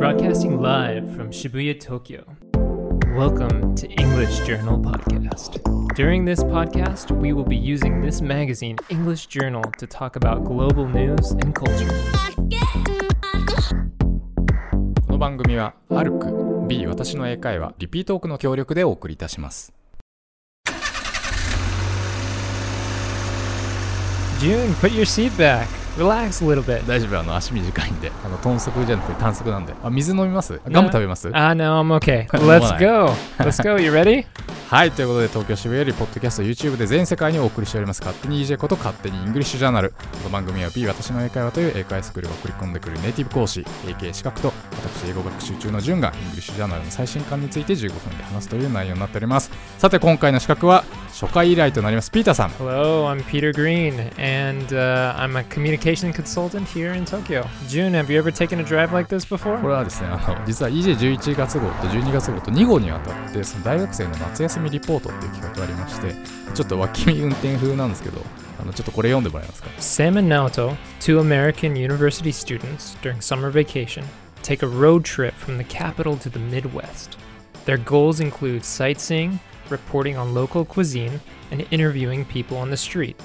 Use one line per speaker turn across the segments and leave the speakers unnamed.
Broadcasting live from Shibuya, Tokyo. Welcome to English Journal Podcast. During this podcast, we will be using this magazine, English Journal, to talk about global news and culture.
この番組は「アルク B 私の英会話」リピートークの協力でお送りいたします
June, put your seat back. Relax a little bit.
大丈夫あの足短いんであの豚足じゃなくて短足なんであ水飲みます？ガム食べます
？Ah, no, I'm okay. Let's go. Let's go. You ready?
はいということで東京渋谷よりポッドキャスト YouTube で全世界にお送りしております勝手に EJ こと勝手にイングリッシュジャーナルこの番組は B 私の英会話という英会話スクールが送り込んでくるネイティブ講師 AK 資格と私英語学習中のジュンがイングリッシュジャーナルの最新刊について15分で話すという内容になっておりますさて今回の刺客は初回以来となりますピーターさん
Hello, I'm Peter Green, and uh, I'm a communication consultant here in Tokyo. Jun, have you ever taken a drive like this before?
これはですねあの実は EJ11 月号と12月号と2号にわたってその大学生の夏休みリポートっていう企画がありましてちょっと脇見運転風なんですけどあのちょっとこれ読んでもらえますか
Sam and Naoto, two American university students during summer vacation, take a road trip from the capital to the Midwest. Their goals include sightseeing, reporting on local cuisine, and interviewing people on the street.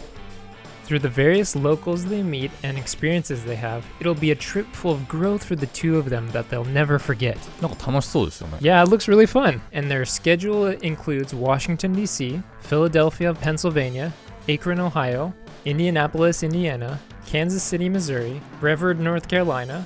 Through the various locals they meet and experiences they have, it'll be a trip full of growth for the two of them that they'll never forget.
なんか楽しそうですよね
Yeah, it looks really fun. And their schedule includes Washington, D.C., Philadelphia, Pennsylvania, Akron, Ohio, Indianapolis, Indiana, Kansas City, Missouri, Brevard, North Carolina,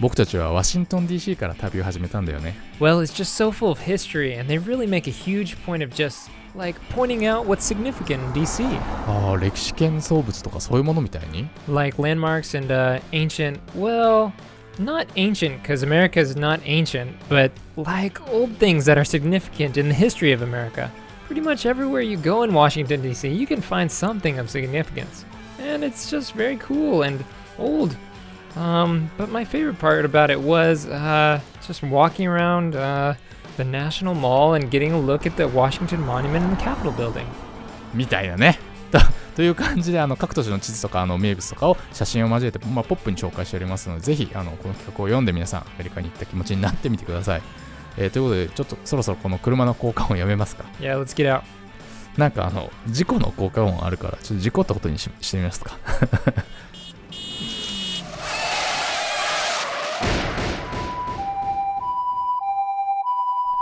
僕たちはワシントン DC から旅を始めたんだよね
Well, it's just so full of history, and they really make a huge point of just like pointing out what's significant in DC.
ああ歴史建造物とかそういうものみたいに
like landmarks and uh, ancient well not ancient because america is not ancient but like old things that are significant in the history of america pretty much everywhere you go in washington d.c you can find something of significance and it's just very cool and old um, but my favorite part about it was uh, just walking around uh, the national mall and getting a look at the washington monument and the capitol building.
みたいなね。とという感じであの各都市の地図とかあの名物とかを写真を交えて、まあ、ポップに紹介しておりますのでぜひあのこの企画を読んで皆さんアメリカに行った気持ちになってみてください、えーということでちょっとそろそろこの車の交換音やめますか
？yeah let's get out
なんかあの事故の交換音あるからちょっと事故ったことにししてみますか？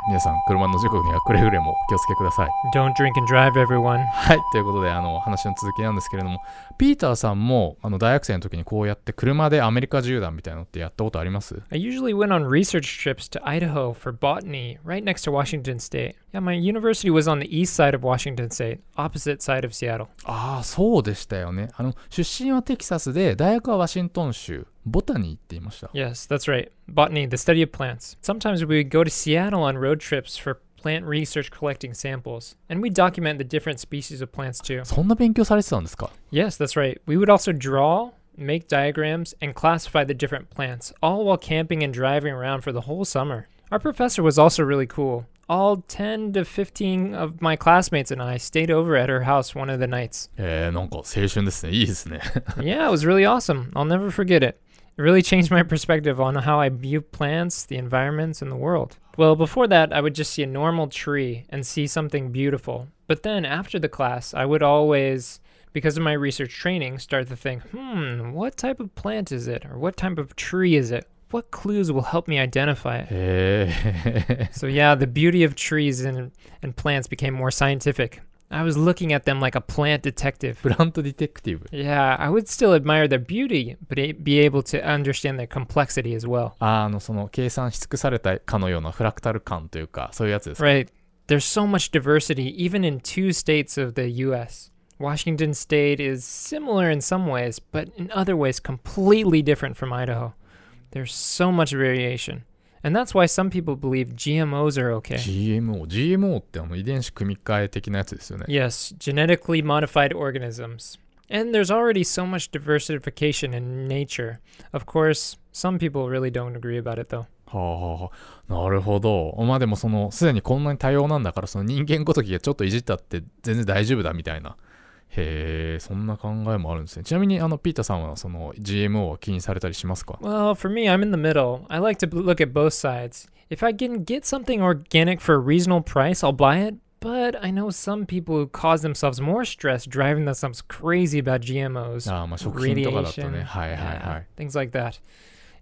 皆さん車の事故にはくれぐれもお気をつけください
don't drink and drive everyone
はい、ということで、あの、話の続きなんですけれども、ピーターさんも、あの、大学生の時にこうやって車でアメリカ縦断みたいなのってやったことあります
I usually went on research trips to Idaho for botany, right next to Washington State. Yeah, my university was on the east side of Washington State, opposite side of Seattle.
ああ、そうでしたよね。あの、出身はテキサスで、大学はワシントン州、ボタニーって言いました。
Yes, that's right. Botany, the study of plants. Sometimes we would go to Seattle on road trips for plant research collecting samples, and we document the different species of plants too.
そんな勉強されてたんですか
Yes, that's right. We would also draw, make diagrams, and classify the different plants, all while camping and driving around for the whole summer. Our professor was also really cool. All 10 to 15 of my classmates and I stayed over at her house one of the nights.
えー、なんか青春ですね。いいですね。
yeah, it was really awesome. I'll never forget it. It really changed my perspective on how I view plants, the environments, and the world. Well, before that, I would just see a normal tree and see something beautiful. But then after the class, I would always, because of my research training, start to think, hmm, what type of plant is it? Or what type of tree is it? What clues will help me identify it? So, yeah, the beauty of trees and, and plants became more scientific. I was looking at them like a plant detective.
プラントディテクティブ。
Yeah, I would still admire their beauty, but a- be able to understand their complexity as well.
あーあの、その、計算し尽くされたかのようなフラクタル感というか、そういうやつですか
Right. There's so much diversity, even in two states of the U.S. Washington State is similar in some ways, but in other ways completely different from Idaho. There's so much variation. And that's why some people believe GMOs are okay.
GMO GMO ってあの遺伝子組み換え的なやつですよね
Yes, genetically modified organisms. And there's already so much diversification in nature. Of course, some people really don't agree about it though.
はあはあはあなるほどまあでもそのすでにこんなに多様なんだからその人間ごときがちょっといじったって全然大丈夫だみたいな へえ、そんな考えもあるんですね。ちなみに、あの、ピーターさんは、その、GMO は気にされたりしますか
Well, for me, I'm in the middle. I like to look at both sides. If I can get something organic for a reasonable price, I'll buy it. But I know some people who cause themselves more stress driving themselves crazy about GMOs,
ああ、まあ、食品とかだとね。
radiation,
ah, はいはいは
yeah, like that.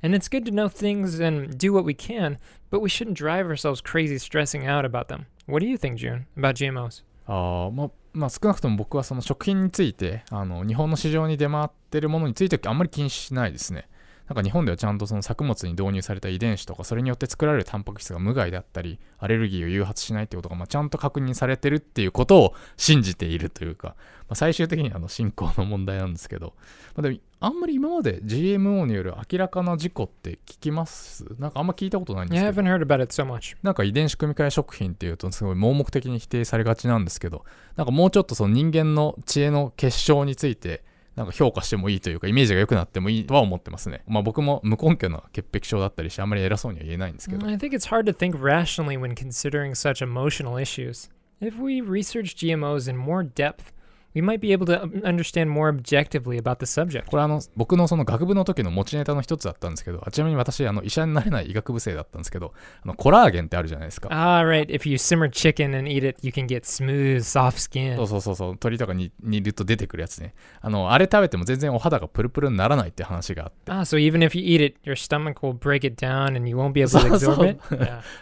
And it's good to know things and do what we can, but we shouldn't drive ourselves crazy stressing out about them. What do you think, June, about GMOs?
ああ、まあ、ah, まあ少なくとも僕はその食品についてあの日本の市場に出回ってるものについてはあんまり気にしないですね。なんか日本ではちゃんとその作物に導入された遺伝子とかそれによって作られるタンパク質が無害であったりアレルギーを誘発しないってことがまあちゃんと確認されてるっていうことを信じているというか、まあ、最終的にはあの進行の問題なんですけど、まあ、でもあんまり今まで GMO による明らかな事故って聞きます？なんかあんま聞いたことないんです
Yeah,
けど
it so.
なんか遺伝子組み換え食品っていうとすごい盲目的に否定されがちなんですけどなんかもうちょっとその人間の知恵の結晶についてなんか評価してもいいというかイメージが良くなってもいいとは思ってますねまあ僕も無根拠な潔癖症だったりしてあんまり偉そうには言えないんですけど
I think it's hard to think rationally when considering such emotional issues. If we research GMOs in more depth, we might be able to um, understand more objectively about the subject.
これあの僕のその学部の時の持ちネタの一つだったんですけどあちなみに私あの医者になれない医学部生だったんですけどあのコラーゲンってあるじゃないですか
Ah, right. If you simmer chicken and eat it, you can get smooth, soft skin.
そうそうそうそう鶏とかに煮ると出てくるやつねあのあれ食べても全然お肌がプルプルにならないって話があって
Ah, so even if you eat it, your stomach will break it down and you won't be able to
そうそう
absorb it?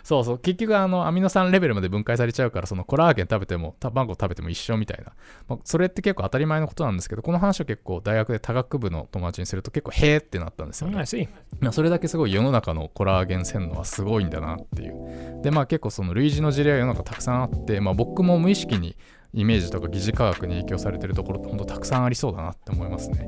そうそう結局あのアミノ酸レベルまで分解されちゃうからそのコラーゲン食べても卵食べても一緒みたいな、まあ、それって結構当たり前のことなんですけどこの話を結構大学で多学部の友達にすると結構へーってなったんですよ
Oh,
ねそれだけすごい世の中のコラーゲン洗脳はすごいんだなっていう。でまあ結構その類似の事例は世の中たくさんあって、まあ、僕も無意識にイメージとか疑似科学に影響されてるところって本当たくさんありそうだなって思いますね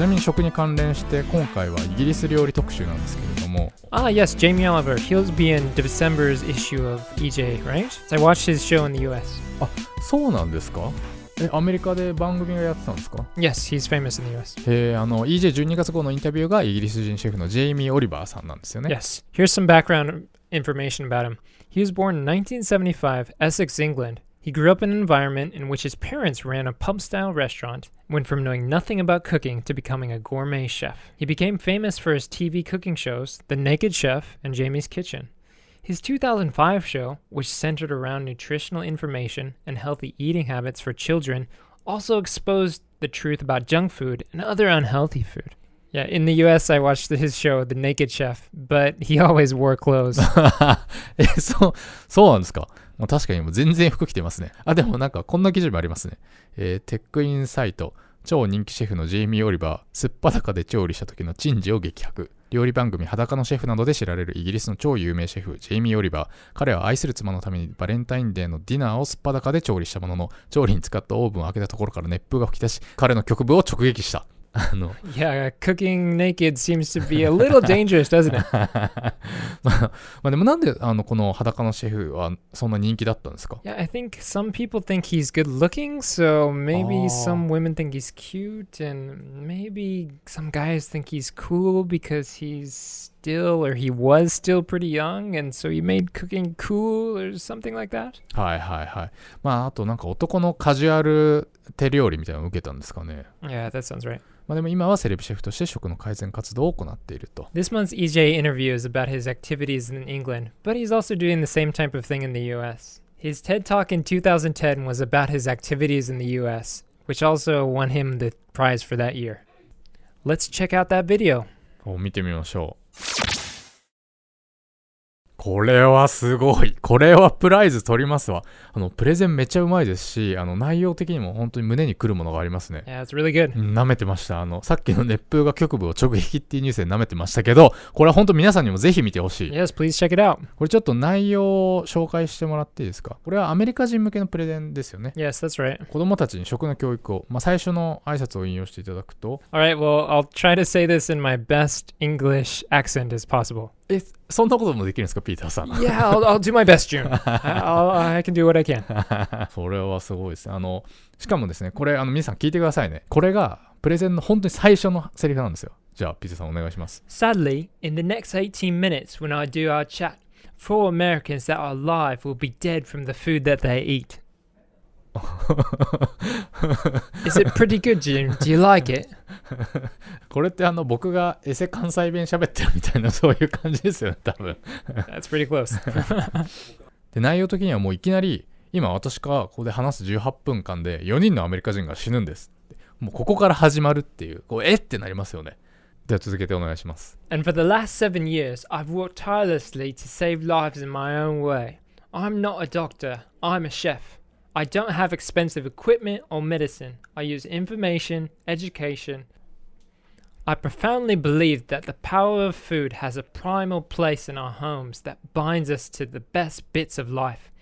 ちなみに食に関連して今回はイギリス料理特集なんですけれども
Ah, yes, Jamie Oliver. He'll be in December's issue of EJ, right? I watched his show in the US.
そうなんですかえアメリカで番組がやってたんですか
Yes, he's famous in the US.
へえあの EJ12 月号のインタビューがイギリス人シェフのジェイミー・オリバーさんなんですよね
Yes. Here's some background information about him. He was born in 1975, Essex, England. He grew up in an environment in which his parents ran a pub style restaurant, went from knowing nothing about cooking to becoming a gourmet chef. He became famous for his TV cooking shows, The Naked Chef and Jamie's Kitchen. His 2005 show, which centered around nutritional information and healthy eating habits for children, also exposed the truth about junk food and other unhealthy food. Yeah, in the US, I watched his show, The Naked Chef, but he always wore clothes.
えそうそうなんですか もう確かにもう全然服着てますね。あでもなんかこんな記事もありますね、えーテックインサイト。超人気シェフのジェイミー・オリバーすっぱだかで調理した時の珍事を激白。料理番組裸のシェフなどで知られるイギリスの超有名シェフジェイミー・オリバー彼は愛する妻のためにバレンタインデーのディナーをすっぱだかで調理したものの調理に使ったオーブンを開けたところから熱風が吹き出し彼の局部を直撃した。あの
yeah, cooking naked seems to be a little dangerous, doesn't it?
まあ、まあでもなんであのこの裸のシェフはそんな人気だったんですか
Yeah, I think some people think he's good looking, so maybe
Oh.
some women think he's cute, and maybe some guys think he's cool because he's still or he was still pretty young, and so he made cooking cool or something like that.
はいはいはい。まああとなんか男のカジュアル手料理みたいなのを受けたんですかね。
Yeah, that sounds right.
まあでも今はセレブシェフとして食の改善活動を行っていると。
This month's EJ interview is about his activities in England, but he's also doing the same type of thing in the US. His TED Talk in 2010 was about his activities in the US, which also won him the prize for that year. Let's check out that video.
を見てみましょう。 これはすごい。これはプライズ取りますわ。あの、プレゼンめっちゃうまいですし、あの、内容的にも本当に胸にくるものがありますね。
Yeah, it's really good.
舐めてました。あの、さっきの熱風が局部を直撃っていうニュースで舐めてましたけど、これは本当皆さんにもぜひ見てほしい。
Yes, please check it out.
これちょっと内容を紹介してもらっていいですか？これはアメリカ人向けのプレゼンですよね。
Yes, that's right.
子供たちに食の教育を、まあ、最初の挨拶を引用していただくと、
All right, well, I'll try to say this in my best English accent as possible.
え、そんなこともできるんですか、ピーターさん。
Yeah, I'll, I'll do my best, June. I- I can do what I can.
それはすごいですね。あの、しかもですね、これ、あの、皆さん聞いてくださいね。これが、プレゼンの本当に最初のセリフなんですよ。じゃあ、ピーターさんお願いします。
Sadly, in the next 18 minutes when I do our chat, four Americans that are alive will be dead from the food that they eat. Is it pretty good, June? Do you like it?
これってあの、僕がエセ関西弁喋ってるみたいな、そういう感じですよね、多分。
That's pretty close.
で、内容的にはもういきなり、今私がここで話す18分間で4人のアメリカ人が死ぬんです。もうここから始まるっていう、こう、えってなりますよね。では続けてお願いします。
And for the last seven years, I've worked tirelessly to save lives in my own way. I'm not a doctor, I'm a chef. I don't have expensive equipment or medicine. I use information, education. I profoundly believe that the power of food has a primal place in our homes that binds us to the best bits of life.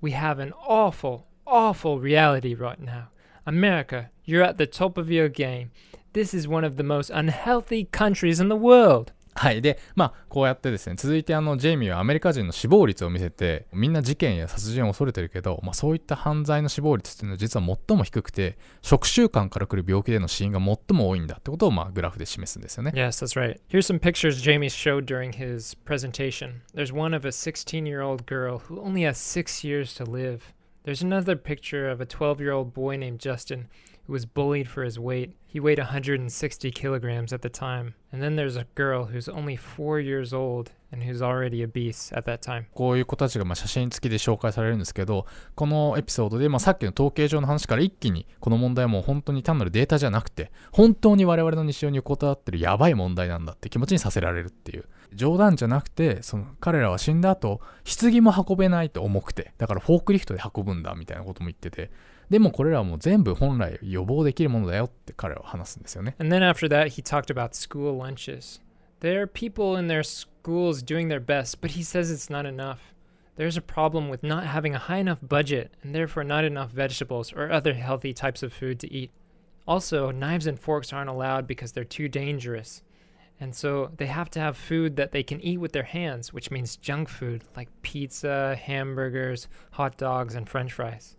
We have an awful, awful reality right now. America, you're at the top of your game. This is one of the most unhealthy countries in the world.
はい。で、まあ、こうやってですね、続いてあの、ジェイミーはアメリカ人の死亡率を見せて、みんな事件や殺人を恐れてるけど、まあ、そういった犯罪の死亡率っていうのは実は最も低くて、食習慣から来る病気での死因が最も多いんだってことを、まあ、グラフで示すんですよね。
Yes, that's right. Here's some pictures Jamie showed during his presentation. There's one of a 16 year old girl who only has six years to live. There's another picture of a 12 year old boy named Justin who was bullied for his weight. He weighed 160 kilograms at the time. And then there's a girl who's only four years old and who's already obese at that time.
こういう子たちがまあ写真付きで紹介されるんですけど、このエピソードでまあさっきの統計上の話から一気にこの問題はもう本当に単なるデータじゃなくて、本当に我々の日常に横たわってるやばい問題なんだって気持ちにさせられるっていう。冗談じゃなくて、その彼らは死んだ後、棺も運べないと重くて、だからフォークリフトで運ぶんだみたいなことも言ってて、でもこれらはもう全部本来予防できるものだよって彼らは話すんですよね。
And then after that, he talked about school lunches. There are people in their schools doing their best, but he says it's not enough. There's a problem with not having a high enough budget and therefore not enough vegetables or other healthy types of food to eat. Also, knives and forks aren't allowed because they're too dangerous. And so they have to have food that they can eat with their hands, which means junk food like pizza, hamburgers, hot dogs, and french fries.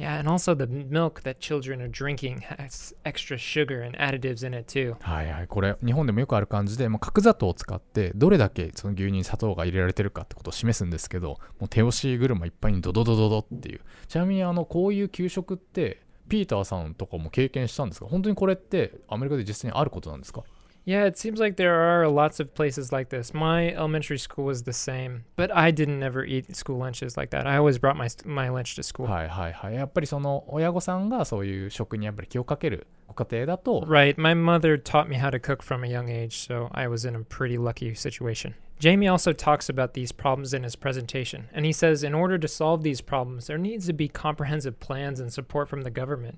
Yeah, and also the milk that children are drinking has extra sugar and additives in it too.
はいはい。これ、日本でもよくある感じで、もう角砂糖を使って、どれだけその牛乳に砂糖が入れられてるかってことを示すんですけど、もう手押し車いっぱいにドドドドドっていう。ちなみに、あの、こういう給食って、ピーターさんとかも経験したんですか？本当にこれってアメリカで実際にあることなんですか？
Yeah, it seems like there are lots of places like this. My elementary school was the same, but I didn't ever eat school lunches like that. I always brought my my lunch to school.
はいはいはい。やっぱりその親御さんがそういう食にやっぱり気をかけるご家庭だと、
Right, my mother taught me how to cook from a young age, so I was in a pretty lucky situation. Jamie also talks about these problems in his presentation, and he says in order to solve these problems, there needs to be comprehensive plans and support from the government.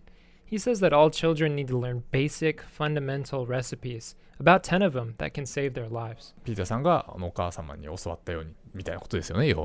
He says that all children need to learn basic, fundamental recipes, about 10 of them, that can save their lives.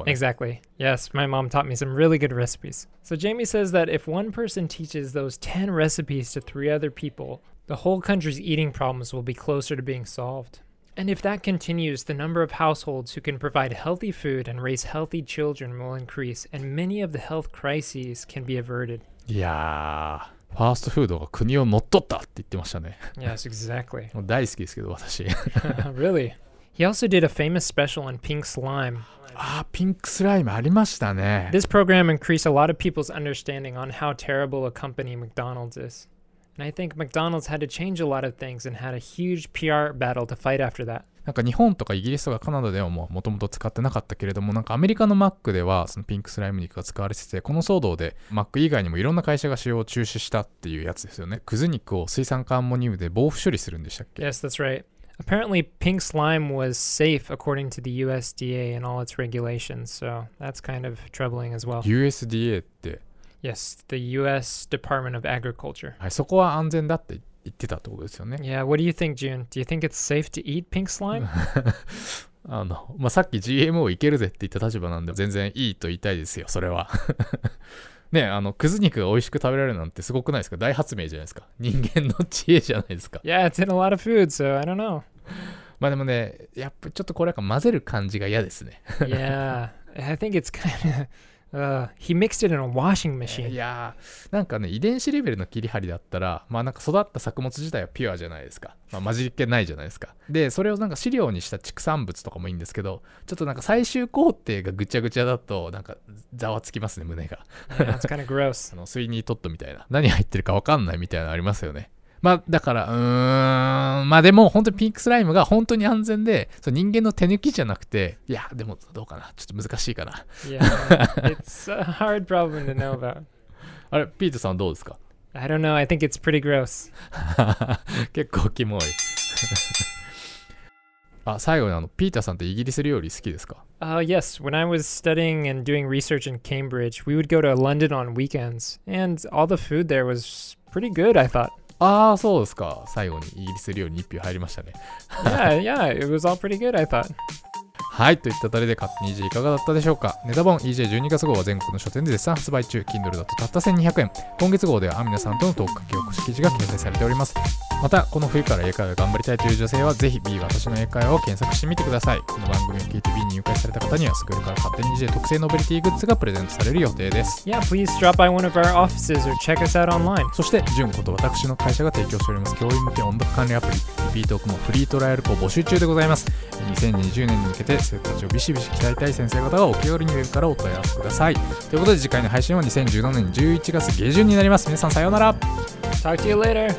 Exactly. Yes, my mom taught me some really good recipes. So Jamie says that if one person teaches those 10 recipes to three other people, the whole country's eating problems will be closer to being solved. And if that continues, the number of households who can provide healthy food and raise healthy children will increase, and many of the health crises can be averted.
Yeah. ファーストフードが国を乗っ取ったって言ってましたね。
Yes, exactly.
大好きですけど、私。
really? He also did a famous special on pink slime.
Ah, pink slime, ああ、ピンクスライムありましたね。
This program increased a lot of people's understanding on how terrible a company McDonald's is. And I think McDonald's had to change a lot of things and had a huge PR battle to fight after that.
なんか日本とかイギリスとかカナダではもともと使ってなかったけれども、なんかアメリカのマックではそのピンクスライム肉が使われてて、この騒動でマック以外にもいろんな会社が使用を中止したっていうやつですよね。クズ肉を水酸化アンモニウムで防腐処理するんでしたっけ
Yes, that's right. apparently pink slime was safe according to the USDA and all its regulations, so that's kind of troubling as well.
USDA って、
Yes, the US Department of Agriculture.
はい、そこは安全だって言ってたってことですよね。
Yeah, what do you think, June? Do you think it's safe to eat pink slime?
あの、まあ、さっき GMO いけるぜって言った立場なんで全然いいと言いたいですよ、それは。ねあの、くず肉が美味しく食べられるなんてすごくないですか大発明じゃないですか。人間の知恵じゃないですか。
yeah, it's in a lot of food, so I don't know.
まあでもね、やっぱちょっとこれなんか混ぜる感じが嫌ですね。
yeah, I think it's kind of. Uh, he mixed it in a washing
い
machine.
やーなんかね遺伝子レベルの切り張りだったらまあなんか育った作物自体はピュアじゃないですか、まあ、混じりっ気ないじゃないですか。でそれをなんか飼料にした畜産物とかもいいんですけどちょっとなんか最終工程がぐちゃぐちゃだとなんかざわつきますね胸が。
Yeah.
あのスイニートットみたいな。何入ってるか分かんないみたいなのありますよねまあだからうーんまあでも本当にピンクスライムが本当に安全でそう人間の手抜きじゃなくていやでもどうかなちょっと難しいかな
Yeah, it's a hard problem to know about.
あれピートさんどうですか
I don't know. I think it's pretty gross.
結構キモいあ最後にあのピーターさんってイギリス料理好きですか
Uh, yes, when I was studying and doing research in Cambridge, we would go to London on weekends, and all the food there was pretty good, I thought.
ああそうですか。最後にイギリス料理に1票入りましたね。
Yeah, yeah, it was all pretty good, I thought.
はいといったあたりで勝手に EJ いかがだったでしょうか。ネタ本 EJ12 月号は全国の書店で絶賛発売中。Kindle だとたった1200円。今月号ではアミナさんとのトーク書き起こし記事が掲載されておりますまたこの冬から英会話頑張りたいという女性はぜひ B 私の英会話を検索してみてくださいこの番組を聞いて B に入会された方にはスクールから勝手に EJ 特製ノベリティグッズがプレゼントされる予定です
Yeah, please drop by one of our offices or check us out online.
そして、純子と私の会社が提供しております教員向け音楽管理アプリ、リピートークもフリートライアル校募集中でございます。2020年に向けて生徒たちをビシビシ鍛えたい先生方はお気軽にウェブからお問い合わせください。ということで、次回の配信は2017年11月下旬になります。皆さんさようなら。
Talk to you later.